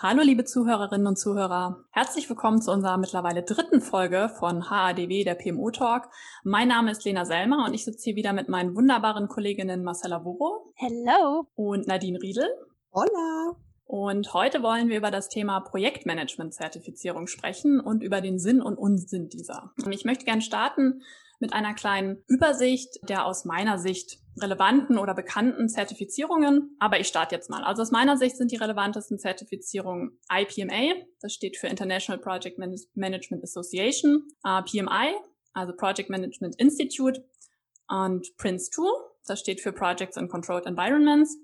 Hallo liebe Zuhörerinnen und Zuhörer. Herzlich willkommen zu unserer mittlerweile dritten Folge von HADW, der PMO Talk. Mein Name ist Lena Selmer und ich sitze hier wieder mit meinen wunderbaren Kolleginnen Marcella Wuro. Hello. Und Nadine Riedel. Hola. Und heute wollen wir über das Thema Projektmanagement-Zertifizierung sprechen und über den Sinn und Unsinn dieser. Ich möchte gerne starten mit einer kleinen Übersicht der aus meiner Sicht relevanten oder bekannten Zertifizierungen. Aber ich starte jetzt mal. Also aus meiner Sicht sind die relevantesten Zertifizierungen IPMA, das steht für International Project Management Association, uh, PMI, also Project Management Institute und Prince2, das steht für Projects and Controlled Environments.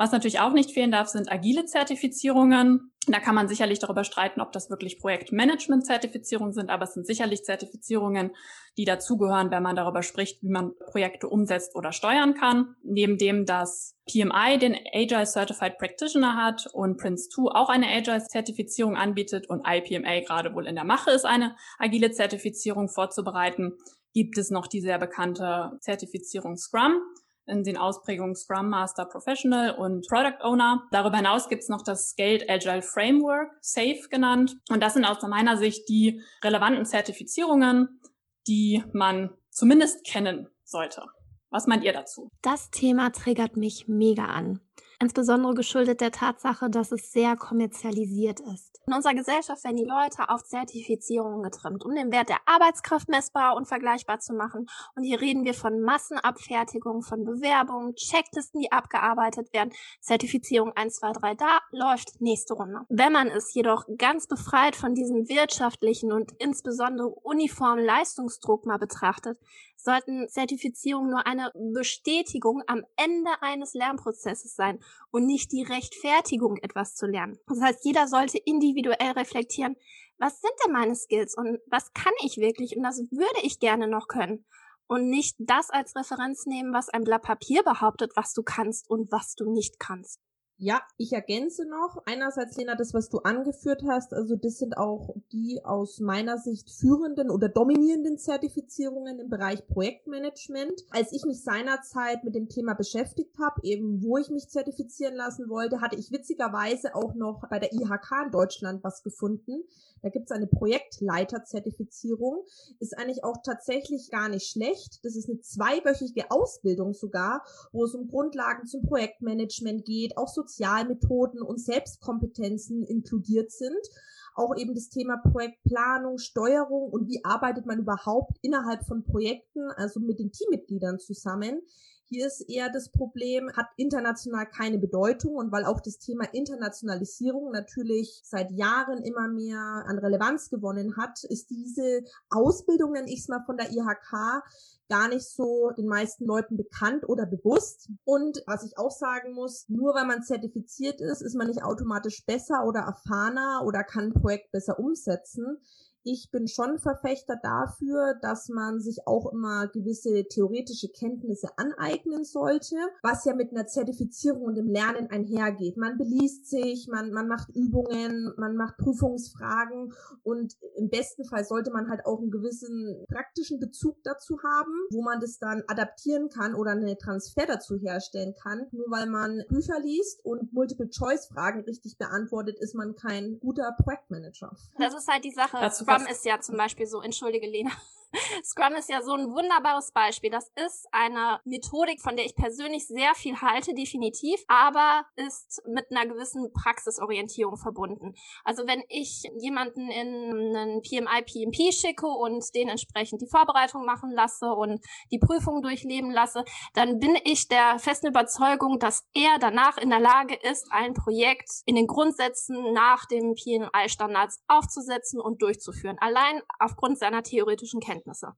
Was natürlich auch nicht fehlen darf, sind agile Zertifizierungen. Da kann man sicherlich darüber streiten, ob das wirklich Projektmanagement-Zertifizierungen sind, aber es sind sicherlich Zertifizierungen, die dazugehören, wenn man darüber spricht, wie man Projekte umsetzt oder steuern kann. Neben dem, dass PMI den Agile Certified Practitioner hat und Prince2 auch eine Agile-Zertifizierung anbietet und IPMA gerade wohl in der Mache ist, eine agile Zertifizierung vorzubereiten, gibt es noch die sehr bekannte Zertifizierung Scrum in den Ausprägungen Scrum Master Professional und Product Owner. Darüber hinaus gibt es noch das Scaled Agile Framework, SAFE genannt. Und das sind aus meiner Sicht die relevanten Zertifizierungen, die man zumindest kennen sollte. Was meint ihr dazu? Das Thema triggert mich mega an insbesondere geschuldet der Tatsache, dass es sehr kommerzialisiert ist. In unserer Gesellschaft werden die Leute auf Zertifizierungen getrimmt, um den Wert der Arbeitskraft messbar und vergleichbar zu machen. Und hier reden wir von Massenabfertigung, von Bewerbungen, Checklisten, die abgearbeitet werden. Zertifizierung 1, 2, 3, da läuft nächste Runde. Wenn man es jedoch ganz befreit von diesem wirtschaftlichen und insbesondere uniformen Leistungsdruck mal betrachtet, sollten Zertifizierungen nur eine Bestätigung am Ende eines Lernprozesses sein und nicht die Rechtfertigung, etwas zu lernen. Das heißt, jeder sollte individuell reflektieren, was sind denn meine Skills und was kann ich wirklich und das würde ich gerne noch können. Und nicht das als Referenz nehmen, was ein Blatt Papier behauptet, was du kannst und was du nicht kannst. Ja, ich ergänze noch. Einerseits, Lena, das, was du angeführt hast, also das sind auch die aus meiner Sicht führenden oder dominierenden Zertifizierungen im Bereich Projektmanagement. Als ich mich seinerzeit mit dem Thema beschäftigt habe, eben wo ich mich zertifizieren lassen wollte, hatte ich witzigerweise auch noch bei der IHK in Deutschland was gefunden. Da gibt es eine Projektleiterzertifizierung. Ist eigentlich auch tatsächlich gar nicht schlecht. Das ist eine zweiwöchige Ausbildung sogar, wo es um Grundlagen zum Projektmanagement geht, auch so Sozialmethoden und Selbstkompetenzen inkludiert sind. Auch eben das Thema Projektplanung, Steuerung und wie arbeitet man überhaupt innerhalb von Projekten, also mit den Teammitgliedern zusammen. Hier ist eher das Problem, hat international keine Bedeutung und weil auch das Thema Internationalisierung natürlich seit Jahren immer mehr an Relevanz gewonnen hat, ist diese Ausbildung, nenne ich es mal von der IHK, gar nicht so den meisten Leuten bekannt oder bewusst. Und was ich auch sagen muss, nur weil man zertifiziert ist, ist man nicht automatisch besser oder erfahrener oder kann ein Projekt besser umsetzen ich bin schon Verfechter dafür, dass man sich auch immer gewisse theoretische Kenntnisse aneignen sollte, was ja mit einer Zertifizierung und dem Lernen einhergeht. Man beliest sich, man, man macht Übungen, man macht Prüfungsfragen und im besten Fall sollte man halt auch einen gewissen praktischen Bezug dazu haben, wo man das dann adaptieren kann oder einen Transfer dazu herstellen kann. Nur weil man Bücher liest und Multiple-Choice-Fragen richtig beantwortet, ist man kein guter Projektmanager. Das ist halt die Sache. Dazu Scrum ist ja zum Beispiel so, entschuldige Lena, Scrum ist ja so ein wunderbares Beispiel. Das ist eine Methodik, von der ich persönlich sehr viel halte, definitiv, aber ist mit einer gewissen Praxisorientierung verbunden. Also wenn ich jemanden in einen PMI, PMP schicke und den entsprechend die Vorbereitung machen lasse und die Prüfung durchleben lasse, dann bin ich der festen Überzeugung, dass er danach in der Lage ist, ein Projekt in den Grundsätzen nach dem PMI-Standards aufzusetzen und durchzuführen. Allein aufgrund seiner theoretischen Kenntnisse. Kenntnisse.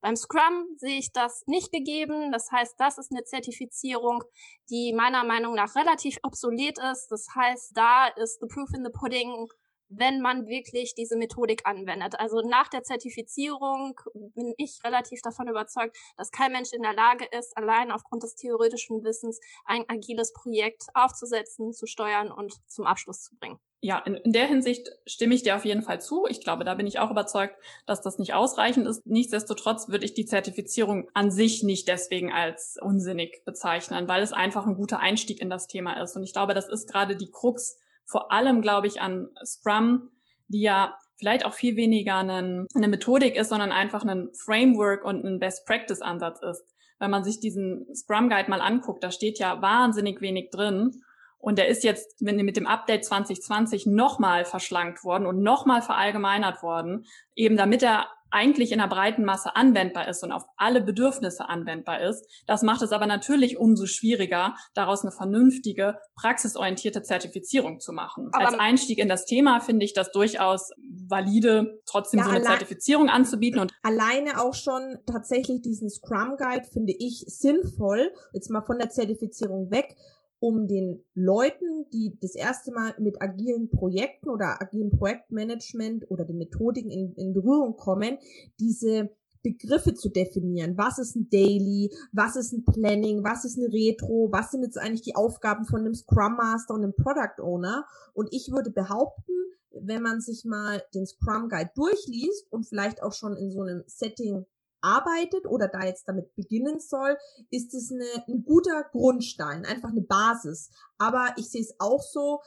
Beim Scrum sehe ich das nicht gegeben. Das heißt, das ist eine Zertifizierung, die meiner Meinung nach relativ obsolet ist. Das heißt, da ist the proof in the pudding, wenn man wirklich diese Methodik anwendet. Also nach der Zertifizierung bin ich relativ davon überzeugt, dass kein Mensch in der Lage ist, allein aufgrund des theoretischen Wissens ein agiles Projekt aufzusetzen, zu steuern und zum Abschluss zu bringen ja, in, in der Hinsicht stimme ich dir auf jeden Fall zu. Ich glaube, da bin ich auch überzeugt, dass das nicht ausreichend ist. Nichtsdestotrotz würde ich die Zertifizierung an sich nicht deswegen als unsinnig bezeichnen, weil es einfach ein guter Einstieg in das Thema ist. Und ich glaube, das ist gerade die Krux vor allem, glaube ich, an Scrum, die ja vielleicht auch viel weniger einen, eine Methodik ist, sondern einfach ein Framework und ein Best-Practice-Ansatz ist. Wenn man sich diesen Scrum Guide mal anguckt, da steht ja wahnsinnig wenig drin. Und der ist jetzt mit dem Update 2020 nochmal verschlankt worden und nochmal verallgemeinert worden, eben damit er eigentlich in einer breiten Masse anwendbar ist und auf alle Bedürfnisse anwendbar ist. Das macht es aber natürlich umso schwieriger, daraus eine vernünftige, praxisorientierte Zertifizierung zu machen. Aber Als Einstieg in das Thema finde ich das durchaus valide, trotzdem ja, so eine Zertifizierung anzubieten. Und alleine auch schon tatsächlich diesen Scrum Guide finde ich sinnvoll, jetzt mal von der Zertifizierung weg, um den Leuten, die das erste Mal mit agilen Projekten oder agilen Projektmanagement oder den Methodiken in, in Berührung kommen, diese Begriffe zu definieren. Was ist ein Daily? Was ist ein Planning? Was ist eine Retro? Was sind jetzt eigentlich die Aufgaben von einem Scrum Master und einem Product Owner? Und ich würde behaupten, wenn man sich mal den Scrum Guide durchliest und vielleicht auch schon in so einem Setting arbeitet oder da jetzt damit beginnen soll, ist es eine, ein guter Grundstein, einfach eine Basis. Aber ich sehe es auch so,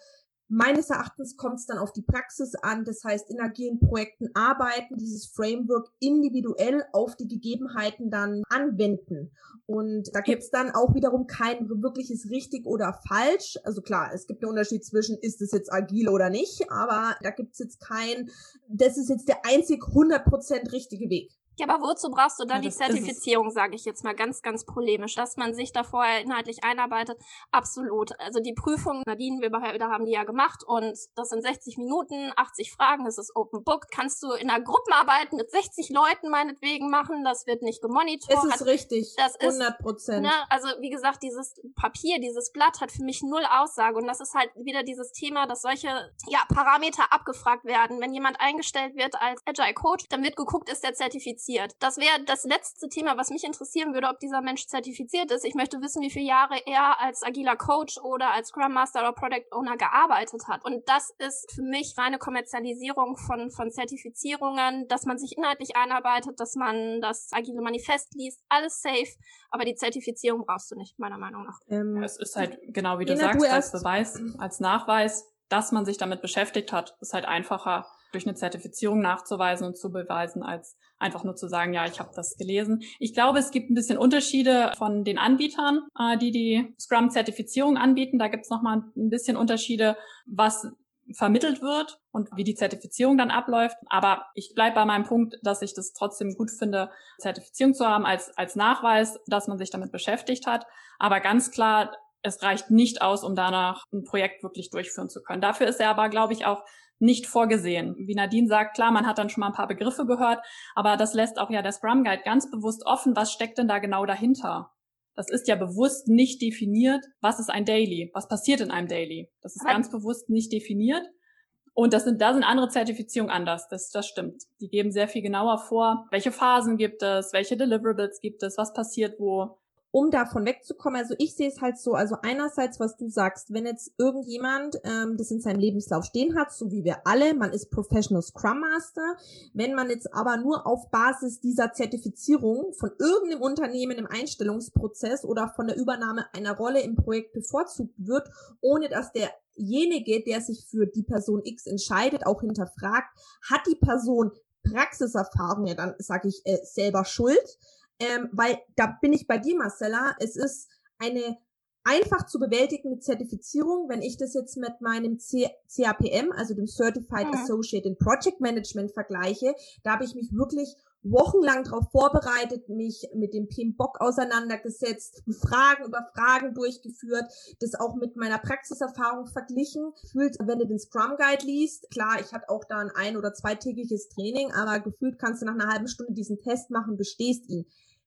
meines Erachtens kommt es dann auf die Praxis an. Das heißt, in agilen Projekten arbeiten, dieses Framework individuell auf die Gegebenheiten dann anwenden. Und da gibt es dann auch wiederum kein wirkliches richtig oder falsch. Also klar, es gibt einen Unterschied zwischen, ist es jetzt agil oder nicht, aber da gibt es jetzt kein, das ist jetzt der einzig 100% richtige Weg. Ja, aber wozu brauchst du dann ja, die Zertifizierung, sage ich jetzt mal ganz, ganz polemisch, dass man sich da vorher inhaltlich einarbeitet? Absolut. Also die Prüfung, Nadine, wir haben die ja gemacht und das sind 60 Minuten, 80 Fragen, das ist Open Book. Kannst du in einer Gruppenarbeit mit 60 Leuten meinetwegen machen, das wird nicht gemonitort. Das ist richtig, das 100 Prozent. Ne, also wie gesagt, dieses Papier, dieses Blatt hat für mich null Aussage und das ist halt wieder dieses Thema, dass solche ja, Parameter abgefragt werden. Wenn jemand eingestellt wird als Agile Coach, dann wird geguckt, ist der zertifiziert zertifiziert. Das wäre das letzte Thema, was mich interessieren würde, ob dieser Mensch zertifiziert ist. Ich möchte wissen, wie viele Jahre er als agiler Coach oder als Scrum Master oder Product Owner gearbeitet hat. Und das ist für mich reine Kommerzialisierung von, von Zertifizierungen, dass man sich inhaltlich einarbeitet, dass man das agile Manifest liest, alles safe, aber die Zertifizierung brauchst du nicht, meiner Meinung nach. Ähm, es ist halt genau wie du sagst, als Beweis, als Nachweis, dass man sich damit beschäftigt hat, ist halt einfacher durch eine Zertifizierung nachzuweisen und zu beweisen, als einfach nur zu sagen, ja, ich habe das gelesen. Ich glaube, es gibt ein bisschen Unterschiede von den Anbietern, äh, die die Scrum-Zertifizierung anbieten. Da gibt es nochmal ein bisschen Unterschiede, was vermittelt wird und wie die Zertifizierung dann abläuft. Aber ich bleibe bei meinem Punkt, dass ich das trotzdem gut finde, Zertifizierung zu haben als, als Nachweis, dass man sich damit beschäftigt hat. Aber ganz klar, es reicht nicht aus, um danach ein Projekt wirklich durchführen zu können. Dafür ist er aber, glaube ich, auch nicht vorgesehen. Wie Nadine sagt, klar, man hat dann schon mal ein paar Begriffe gehört, aber das lässt auch ja der Scrum Guide ganz bewusst offen, was steckt denn da genau dahinter? Das ist ja bewusst nicht definiert, was ist ein Daily, was passiert in einem Daily. Das ist ganz bewusst nicht definiert. Und das sind, da sind andere Zertifizierungen anders. Das, das stimmt. Die geben sehr viel genauer vor, welche Phasen gibt es, welche Deliverables gibt es, was passiert wo um davon wegzukommen, also ich sehe es halt so, also einerseits, was du sagst, wenn jetzt irgendjemand ähm, das in seinem Lebenslauf stehen hat, so wie wir alle, man ist Professional Scrum Master, wenn man jetzt aber nur auf Basis dieser Zertifizierung von irgendeinem Unternehmen im Einstellungsprozess oder von der Übernahme einer Rolle im Projekt bevorzugt wird, ohne dass derjenige, der sich für die Person X entscheidet, auch hinterfragt, hat die Person Praxiserfahrung, ja dann sage ich äh, selber Schuld, ähm, weil da bin ich bei dir, Marcella. Es ist eine einfach zu bewältigende Zertifizierung, wenn ich das jetzt mit meinem C CAPM, also dem Certified mhm. Associate in Project Management vergleiche, da habe ich mich wirklich wochenlang darauf vorbereitet, mich mit dem PMBOK auseinandergesetzt, Fragen über Fragen durchgeführt, das auch mit meiner Praxiserfahrung verglichen. Gefühlt, wenn du den Scrum Guide liest, klar, ich hatte auch da ein ein- oder zweitägiges Training, aber gefühlt kannst du nach einer halben Stunde diesen Test machen, bestehst ihn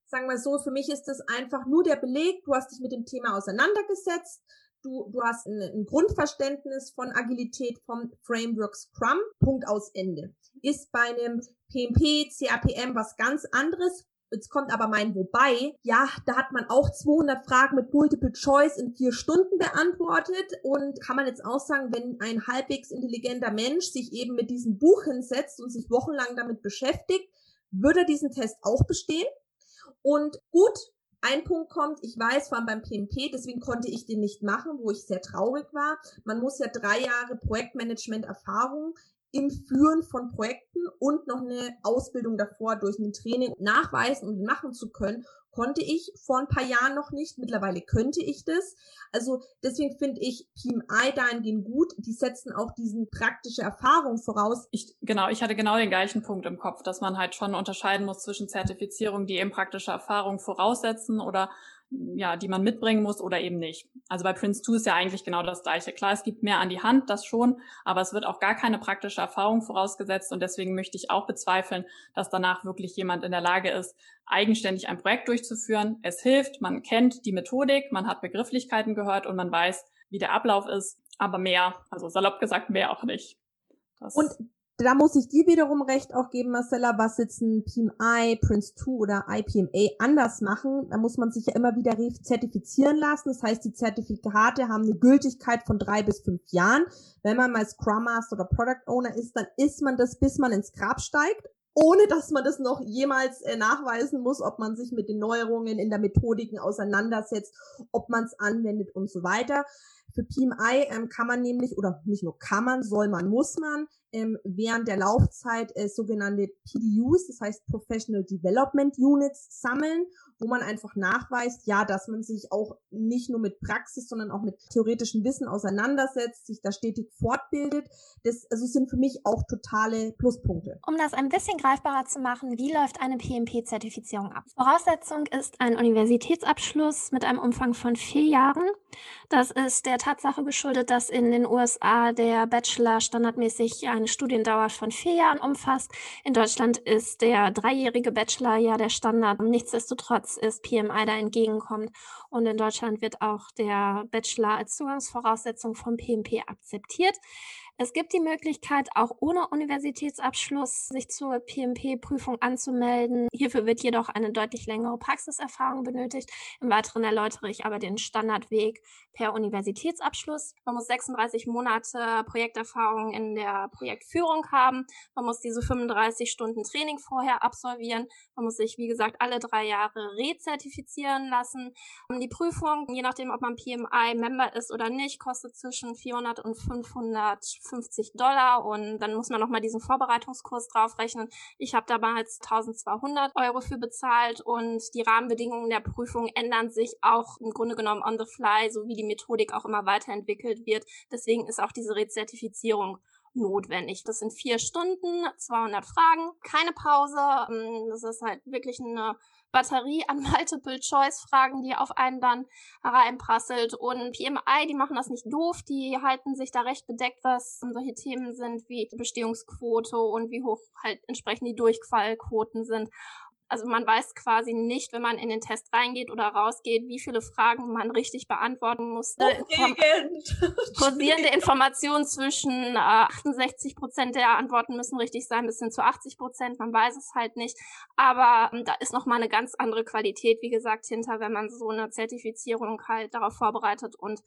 sagen wir so, für mich ist das einfach nur der Beleg, du hast dich mit dem Thema auseinandergesetzt, du, du hast ein, ein Grundverständnis von Agilität vom Framework Scrum, Punkt aus Ende. Ist bei einem PMP, CAPM was ganz anderes, Jetzt kommt aber mein Wobei. Ja, da hat man auch 200 Fragen mit Multiple Choice in vier Stunden beantwortet und kann man jetzt auch sagen, wenn ein halbwegs intelligenter Mensch sich eben mit diesem Buch hinsetzt und sich wochenlang damit beschäftigt, würde er diesen Test auch bestehen. Und gut, ein Punkt kommt, ich weiß, vor allem beim PMP, deswegen konnte ich den nicht machen, wo ich sehr traurig war. Man muss ja drei Jahre Projektmanagement-Erfahrung im Führen von Projekten und noch eine Ausbildung davor durch ein Training nachweisen und machen zu können, konnte ich vor ein paar Jahren noch nicht. Mittlerweile könnte ich das. Also deswegen finde ich PMI dahingehend gut. Die setzen auch diesen praktische Erfahrung voraus. Ich, genau, ich hatte genau den gleichen Punkt im Kopf, dass man halt schon unterscheiden muss zwischen Zertifizierungen, die eben praktische Erfahrung voraussetzen oder ja, die man mitbringen muss oder eben nicht. Also bei Prince 2 ist ja eigentlich genau das Gleiche. Klar, es gibt mehr an die Hand, das schon, aber es wird auch gar keine praktische Erfahrung vorausgesetzt und deswegen möchte ich auch bezweifeln, dass danach wirklich jemand in der Lage ist, eigenständig ein Projekt durchzuführen. Es hilft, man kennt die Methodik, man hat Begrifflichkeiten gehört und man weiß, wie der Ablauf ist, aber mehr, also salopp gesagt, mehr auch nicht. Das und da muss ich dir wiederum recht auch geben, Marcella, was jetzt ein PMI, Prince 2 oder IPMA anders machen. Da muss man sich ja immer wieder zertifizieren lassen. Das heißt, die Zertifikate haben eine Gültigkeit von drei bis fünf Jahren. Wenn man mal Scrum Master oder Product Owner ist, dann ist man das, bis man ins Grab steigt ohne dass man das noch jemals äh, nachweisen muss, ob man sich mit den Neuerungen in der Methodiken auseinandersetzt, ob man es anwendet und so weiter. Für PMI ähm, kann man nämlich, oder nicht nur kann man, soll man, muss man ähm, während der Laufzeit äh, sogenannte PDUs, das heißt Professional Development Units, sammeln, wo man einfach nachweist, ja, dass man sich auch nicht nur mit Praxis, sondern auch mit theoretischem Wissen auseinandersetzt, sich da stetig fortbildet. Das also sind für mich auch totale Pluspunkte. Um das ein bisschen greifbarer zu machen, wie läuft eine PMP-Zertifizierung ab? Voraussetzung ist ein Universitätsabschluss mit einem Umfang von vier Jahren. Das ist der Tatsache geschuldet, dass in den USA der Bachelor standardmäßig eine Studiendauer von vier Jahren umfasst. In Deutschland ist der dreijährige Bachelor ja der Standard. Nichtsdestotrotz ist PMI da entgegenkommt und in Deutschland wird auch der Bachelor als Zugangsvoraussetzung vom PMP akzeptiert. Es gibt die Möglichkeit, auch ohne Universitätsabschluss sich zur PMP-Prüfung anzumelden. Hierfür wird jedoch eine deutlich längere Praxiserfahrung benötigt. Im Weiteren erläutere ich aber den Standardweg per Universitätsabschluss. Man muss 36 Monate Projekterfahrung in der Projektführung haben. Man muss diese 35 Stunden Training vorher absolvieren. Man muss sich, wie gesagt, alle drei Jahre rezertifizieren lassen. Die Prüfung, je nachdem, ob man PMI-Member ist oder nicht, kostet zwischen 400 und 500 50 Dollar und dann muss man nochmal diesen Vorbereitungskurs draufrechnen. Ich habe damals 1200 Euro für bezahlt und die Rahmenbedingungen der Prüfung ändern sich auch im Grunde genommen on the fly, so wie die Methodik auch immer weiterentwickelt wird. Deswegen ist auch diese Rezertifizierung notwendig. Das sind vier Stunden, 200 Fragen, keine Pause. Ähm, das ist halt wirklich eine Batterie an Multiple-Choice-Fragen, die auf einen dann hereinprasselt. Und PMI, die machen das nicht doof, die halten sich da recht bedeckt, was solche Themen sind wie Bestehungsquote und wie hoch halt entsprechend die Durchfallquoten sind also man weiß quasi nicht, wenn man in den Test reingeht oder rausgeht, wie viele Fragen man richtig beantworten muss. Kursierende Informationen zwischen äh, 68 Prozent der Antworten müssen richtig sein, bis hin zu 80 Prozent. Man weiß es halt nicht. Aber ähm, da ist nochmal eine ganz andere Qualität, wie gesagt, hinter, wenn man so eine Zertifizierung halt darauf vorbereitet und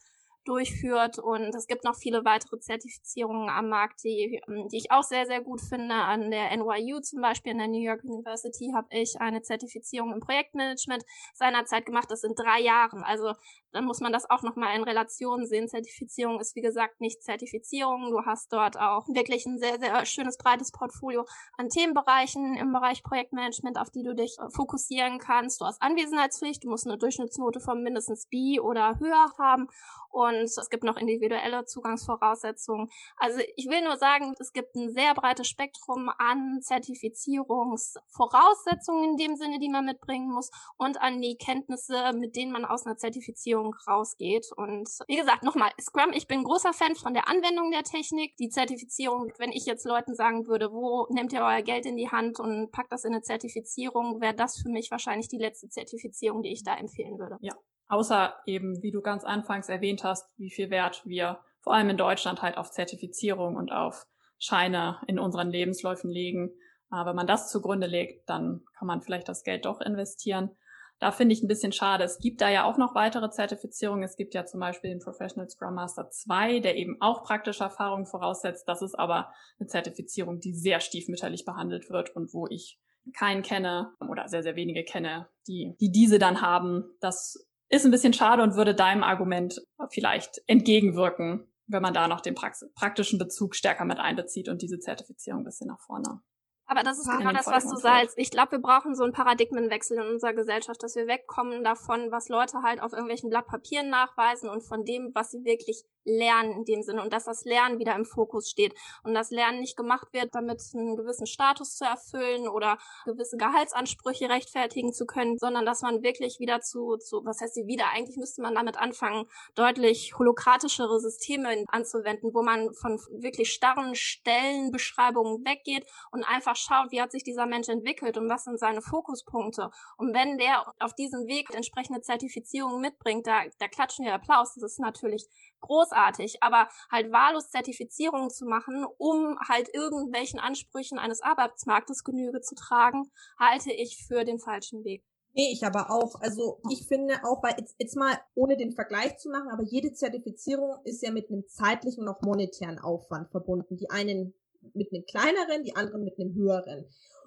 durchführt. Und es gibt noch viele weitere Zertifizierungen am Markt, die, ähm, die ich auch sehr, sehr gut finde. An der NYU zum Beispiel, an der New York University, habe ich eine Zertifizierung im Projektmanagement seinerzeit gemacht. Das sind drei Jahren. Also dann muss man das auch nochmal in Relation sehen. Zertifizierung ist, wie gesagt, nicht Zertifizierung. Du hast dort auch wirklich ein sehr, sehr schönes, breites Portfolio an Themenbereichen im Bereich Projektmanagement, auf die du dich äh, fokussieren kannst. Du hast Anwesenheitspflicht, du musst eine Durchschnittsnote von mindestens B oder höher haben und es gibt noch individuelle Zugangsvoraussetzungen. Also ich will nur sagen, es gibt ein sehr breites Spektrum an Zertifizierungsvoraussetzungen in dem Sinne, die man mitbringen muss und an die Kenntnisse, mit denen man aus einer Zertifizierung rausgeht. Und wie gesagt, nochmal, Scrum, ich bin großer Fan von der Anwendung der Technik. Die Zertifizierung, wenn ich jetzt Leuten sagen würde, wo nehmt ihr euer Geld in die Hand und packt das in eine Zertifizierung, wäre das für mich wahrscheinlich die letzte Zertifizierung, die ich da empfehlen würde. Ja, Außer eben, wie du ganz anfangs erwähnt hast, wie viel Wert wir vor allem in Deutschland halt auf Zertifizierung und auf Scheine in unseren Lebensläufen legen. Aber wenn man das zugrunde legt, dann kann man vielleicht das Geld doch investieren. Da finde ich ein bisschen schade. Es gibt da ja auch noch weitere Zertifizierungen. Es gibt ja zum Beispiel den Professional Scrum Master 2, der eben auch praktische Erfahrungen voraussetzt. Das ist aber eine Zertifizierung, die sehr stiefmütterlich behandelt wird und wo ich keinen kenne oder sehr, sehr wenige kenne, die, die diese dann haben. Das ist ein bisschen schade und würde deinem Argument vielleicht entgegenwirken, wenn man da noch den praktischen Bezug stärker mit einbezieht und diese Zertifizierung ein bisschen nach vorne aber das ist genau das, was du sagst. Ich glaube, wir brauchen so einen Paradigmenwechsel in unserer Gesellschaft, dass wir wegkommen davon, was Leute halt auf irgendwelchen Blatt Papieren nachweisen und von dem, was sie wirklich lernen in dem Sinne und dass das Lernen wieder im Fokus steht und das Lernen nicht gemacht wird, damit einen gewissen Status zu erfüllen oder gewisse Gehaltsansprüche rechtfertigen zu können, sondern dass man wirklich wieder zu, zu was heißt sie wieder, eigentlich müsste man damit anfangen, deutlich holokratischere Systeme anzuwenden, wo man von wirklich starren Stellenbeschreibungen weggeht und einfach schaut, wie hat sich dieser Mensch entwickelt und was sind seine Fokuspunkte. Und wenn der auf diesem Weg entsprechende Zertifizierungen mitbringt, da, da klatschen wir Applaus. Das ist natürlich großartig, aber halt wahllos Zertifizierungen zu machen, um halt irgendwelchen Ansprüchen eines Arbeitsmarktes Genüge zu tragen, halte ich für den falschen Weg. Nee, ich aber auch. Also ich finde auch, weil jetzt, jetzt mal ohne den Vergleich zu machen, aber jede Zertifizierung ist ja mit einem zeitlichen und auch monetären Aufwand verbunden. Die einen mit einem kleineren, die anderen mit einem höheren.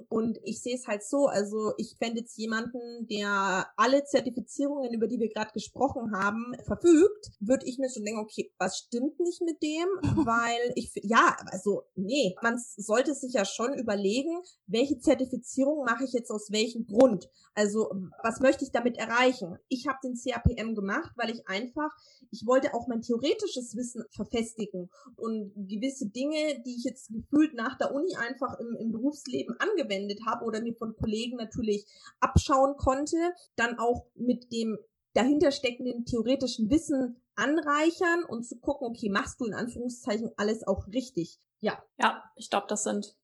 Und ich sehe es halt so, also ich fände jetzt jemanden, der alle Zertifizierungen, über die wir gerade gesprochen haben, verfügt, würde ich mir schon denken, okay, was stimmt nicht mit dem? Weil ich, ja, also nee, man sollte sich ja schon überlegen, welche Zertifizierung mache ich jetzt aus welchem Grund? Also was möchte ich damit erreichen? Ich habe den CAPM gemacht, weil ich einfach, ich wollte auch mein theoretisches Wissen verfestigen und gewisse Dinge, die ich jetzt gefühlt nach der Uni einfach im, im Berufsleben angewendet angewendet habe oder mir von Kollegen natürlich abschauen konnte, dann auch mit dem dahinter steckenden theoretischen Wissen anreichern und zu gucken, okay, machst du in Anführungszeichen alles auch richtig? Ja. Ja, ich glaube, das sind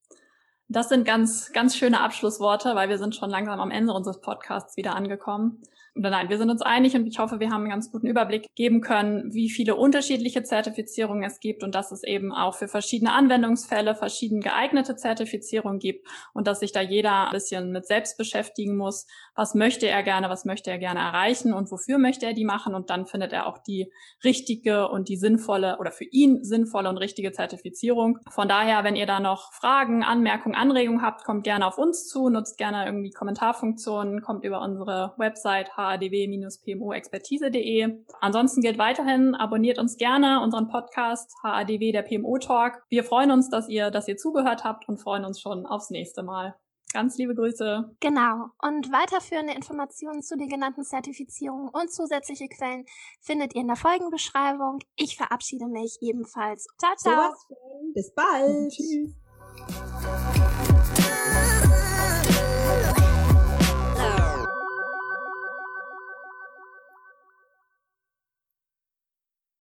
das sind ganz ganz schöne Abschlussworte, weil wir sind schon langsam am Ende unseres Podcasts wieder angekommen. Oder nein, wir sind uns einig und ich hoffe, wir haben einen ganz guten Überblick geben können, wie viele unterschiedliche Zertifizierungen es gibt und dass es eben auch für verschiedene Anwendungsfälle verschieden geeignete Zertifizierungen gibt und dass sich da jeder ein bisschen mit selbst beschäftigen muss. Was möchte er gerne, was möchte er gerne erreichen und wofür möchte er die machen und dann findet er auch die richtige und die sinnvolle oder für ihn sinnvolle und richtige Zertifizierung. Von daher, wenn ihr da noch Fragen, Anmerkungen, Anregungen habt, kommt gerne auf uns zu, nutzt gerne irgendwie Kommentarfunktionen, kommt über unsere Website hadw-pmo-expertise.de. Ansonsten gilt weiterhin, abonniert uns gerne unseren Podcast HADW der PMO Talk. Wir freuen uns, dass ihr, dass ihr zugehört habt und freuen uns schon aufs nächste Mal. Ganz liebe Grüße. Genau. Und weiterführende Informationen zu den genannten Zertifizierungen und zusätzliche Quellen findet ihr in der Folgenbeschreibung. Ich verabschiede mich ebenfalls. Ciao, ciao. Bis bald. Tschüss.